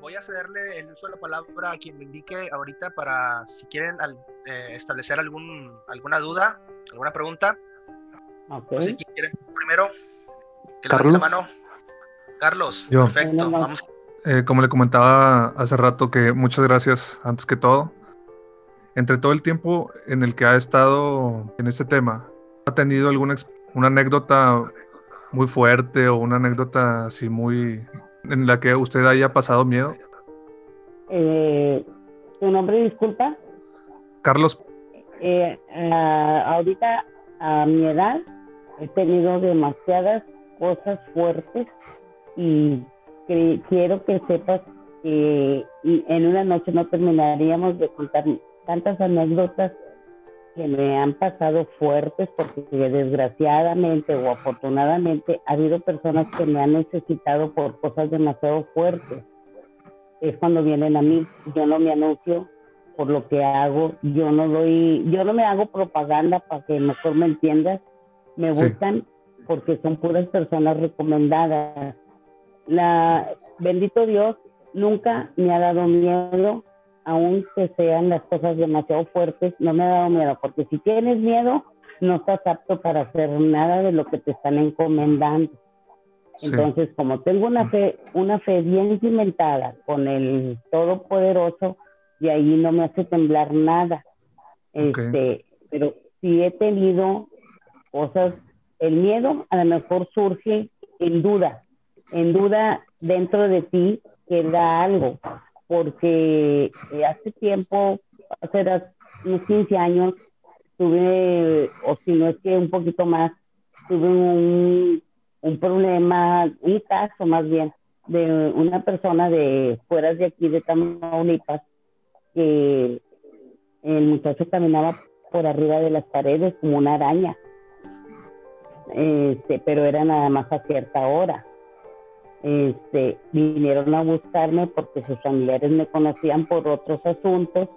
voy a cederle el uso de la palabra a quien me indique ahorita para si quieren eh, establecer algún, alguna duda, alguna pregunta. Okay. No quién quiere primero. Que Carlos. La mano. Carlos, Yo. perfecto. Vamos. Eh, como le comentaba hace rato, que muchas gracias antes que todo. Entre todo el tiempo en el que ha estado en este tema, ¿ha tenido alguna una anécdota muy fuerte o una anécdota así muy en la que usted haya pasado miedo? Eh, ¿Tu nombre, disculpa? Carlos, Eh, ah, ahorita, a mi edad, he tenido demasiadas cosas fuertes y que- quiero que sepas que y en una noche no terminaríamos de contar tantas anécdotas que me han pasado fuertes porque desgraciadamente o afortunadamente ha habido personas que me han necesitado por cosas demasiado fuertes. Es cuando vienen a mí, yo no me anuncio por lo que hago, yo no doy, yo no me hago propaganda para que mejor me entiendas, me Sí. buscan porque son puras personas recomendadas. La bendito Dios nunca me ha dado miedo, aunque sean las cosas demasiado fuertes, no me ha dado miedo, porque si tienes miedo, no estás apto para hacer nada de lo que te están encomendando. Sí. Entonces, como tengo una fe, una fe bien cimentada con el Todopoderoso, de ahí no me hace temblar nada. Este, pero sí he tenido cosas, el miedo a lo mejor surge en duda, en duda dentro de ti queda algo, porque eh, hace tiempo, hace unos 15 años, tuve, o si no es que un poquito más, tuve un, un problema, un caso más bien, de una persona de fuera de aquí, de Tamaulipas, que el muchacho caminaba por arriba de las paredes como una araña, este, pero era nada más a cierta hora. Este, vinieron a buscarme porque sus familiares me conocían por otros asuntos,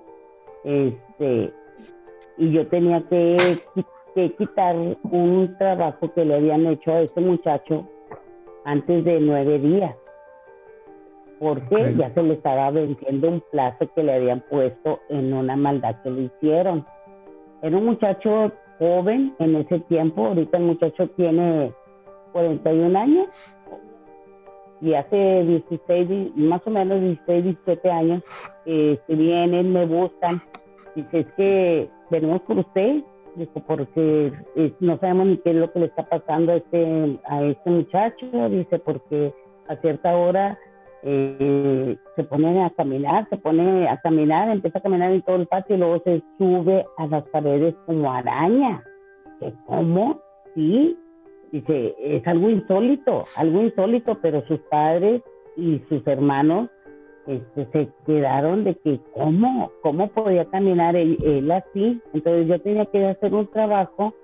este, y yo tenía que, qui- que quitar un trabajo que le habían hecho a ese muchacho antes de nueve días, porque ya se le estaba venciendo un plazo que le habían puesto en una maldad que le hicieron. Era un muchacho joven en ese tiempo, ahorita el muchacho tiene 41 años y hace 16, di- más o menos 16, 17 años, eh, vienen, me buscan, dice, es que venimos por usted, dijo, porque no sabemos ni qué es lo que le está pasando a este, a este muchacho, dice, porque a cierta hora eh, se pone a caminar, se pone a caminar, empieza a caminar en todo el patio y luego se sube a las paredes como araña. ¿Qué, ¿Cómo? Sí, dice, es algo insólito, algo insólito, pero sus padres y sus hermanos este, se quedaron de que cómo, cómo podía caminar él, así. Entonces yo tenía que hacer un trabajo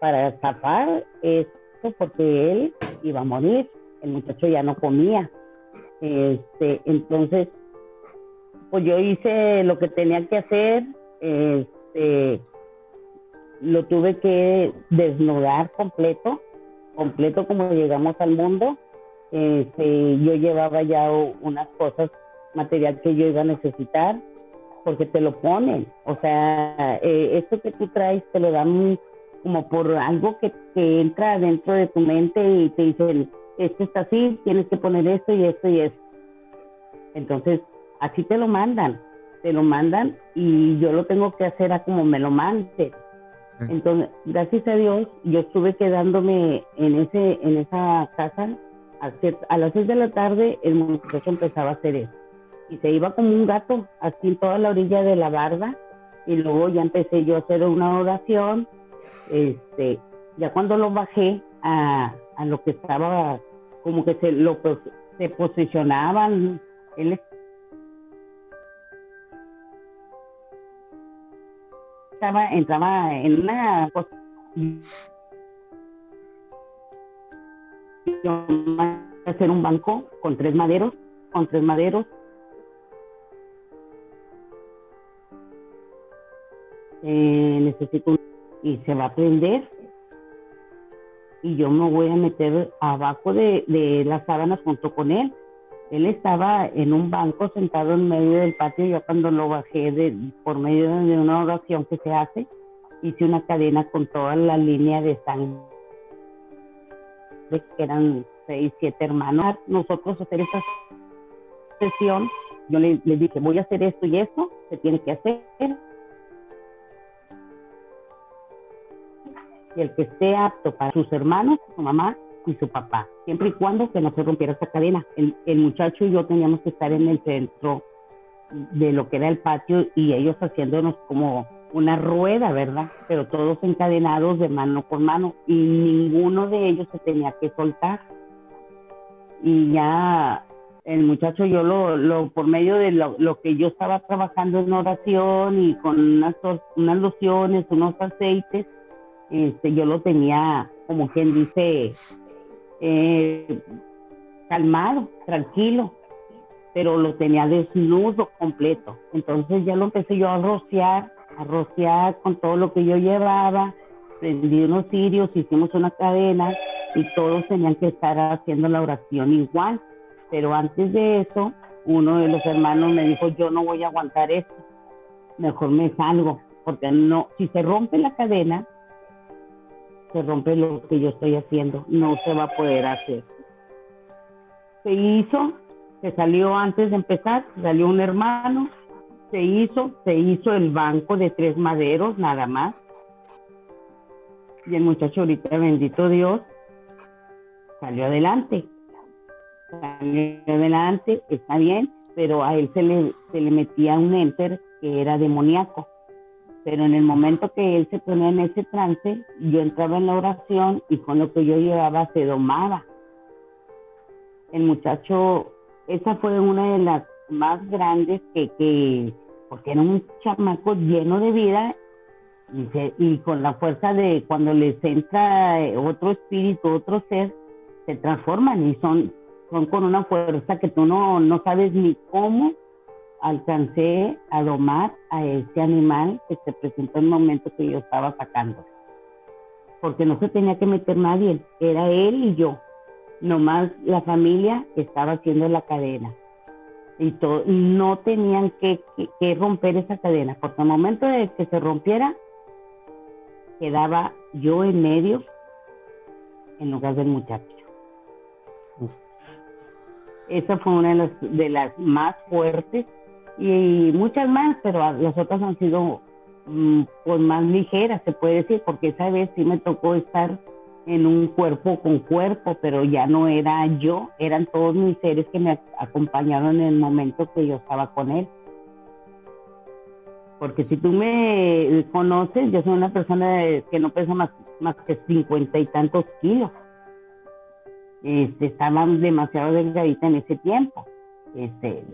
para tapar esto porque él iba a morir. El muchacho ya no comía. Este, entonces, pues yo hice lo que tenía que hacer. Este, lo tuve que desnudar completo, completo como llegamos al mundo. Este, yo llevaba ya unas cosas, material que yo iba a necesitar, porque te lo ponen. O sea, eh, esto que tú traes te lo dan como por algo que, que entra dentro de tu mente y te dicen, esto está así, tienes que poner esto y esto y esto. Entonces, así te lo mandan, te lo mandan y yo lo tengo que hacer a como me lo manden. Entonces, gracias a Dios, yo estuve quedándome en ese en esa casa. A, las seis de la tarde el muchacho empezaba a hacer eso. Y se iba como un gato así en toda la orilla de la barda. Y luego ya empecé yo a hacer una oración. Este ya cuando lo bajé a, a lo que estaba como que se lo se posicionaban. Él estaba entraba en una cosa hacer un banco con tres maderos, con tres maderos. Eh, necesito un- y se va a prender y yo me voy a meter abajo de, de las sábanas junto con él Él estaba en un banco sentado en medio del patio. Yo cuando lo bajé de, por medio de una oración que se hace, hice una cadena con toda la línea de sangre, que eran seis, siete hermanos. Nosotros hacer esa sesión, yo le dije, voy a hacer esto y esto, se tiene que hacer. Y el que esté apto para sus hermanos, su mamá, y su papá, siempre y cuando que no se rompiera esa cadena. El, el, muchacho y yo teníamos que estar en el centro de lo que era el patio y ellos haciéndonos como una rueda, ¿verdad? Pero todos encadenados de mano con mano y ninguno de ellos se tenía que soltar. Y ya el muchacho yo lo, lo por medio de lo, lo, que yo estaba trabajando en oración y con unas, unas lociones, unos aceites, este, yo lo tenía como quien dice eh, calmado, tranquilo, pero lo tenía desnudo completo. Entonces ya lo empecé yo a rociar, a rociar con todo lo que yo llevaba, prendí unos cirios, hicimos una cadena y todos tenían que estar haciendo la oración igual. Pero antes de eso, uno de los hermanos me dijo, yo no voy a aguantar esto, mejor me salgo, porque no, si se rompe la cadena, se rompe lo que yo estoy haciendo, no se va a poder hacer. Se hizo, se salió antes de empezar, salió un hermano, se hizo, se hizo el banco de tres maderos nada más. Y el muchacho ahorita, bendito Dios, salió adelante. Salió adelante, está bien, pero a él se le, se le metía un enter que era demoníaco pero en el momento que él se ponía en ese trance, yo entraba en la oración y con lo que yo llevaba se domaba. El muchacho, esa fue una de las más grandes que, que porque era un chamaco lleno de vida y, con la fuerza de cuando les entra otro espíritu, otro ser, se transforman y son, son con una fuerza que tú no, no sabes ni cómo alcancé a domar a ese animal que se presentó en el momento que yo estaba sacando. Porque no se tenía que meter nadie, era él y yo. Nomás la familia estaba haciendo la cadena. Y todo, no tenían que, que, romper esa cadena, porque al momento de que se rompiera, quedaba yo en medio en lugar del muchacho. Esa fue una de las, de las más fuertes y muchas más, pero las otras han sido mm, pues más ligeras, se puede decir, porque esa vez sí me tocó estar en un cuerpo con cuerpo, pero ya no era yo, eran todos mis seres que me acompañaron en el momento que yo estaba con él. Porque si tú me conoces, yo soy una persona que no pesa más, más que cincuenta y tantos kilos. Este, estaba demasiado delgadita en ese tiempo. Este,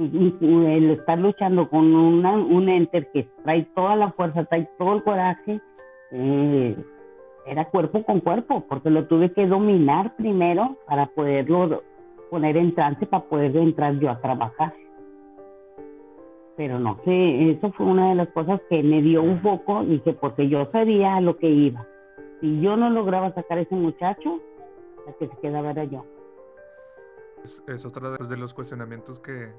el estar luchando con un enter que trae toda la fuerza, trae todo el coraje, eh, era cuerpo con cuerpo, porque lo tuve que dominar primero para poderlo poner en trance, para poder entrar yo a trabajar. Pero no sé, eso fue una de las cosas que me dio un poco, dije, porque yo sabía a lo que iba. Si yo no lograba sacar a ese muchacho, la que se quedaba era yo. Es, es otra de los cuestionamientos que,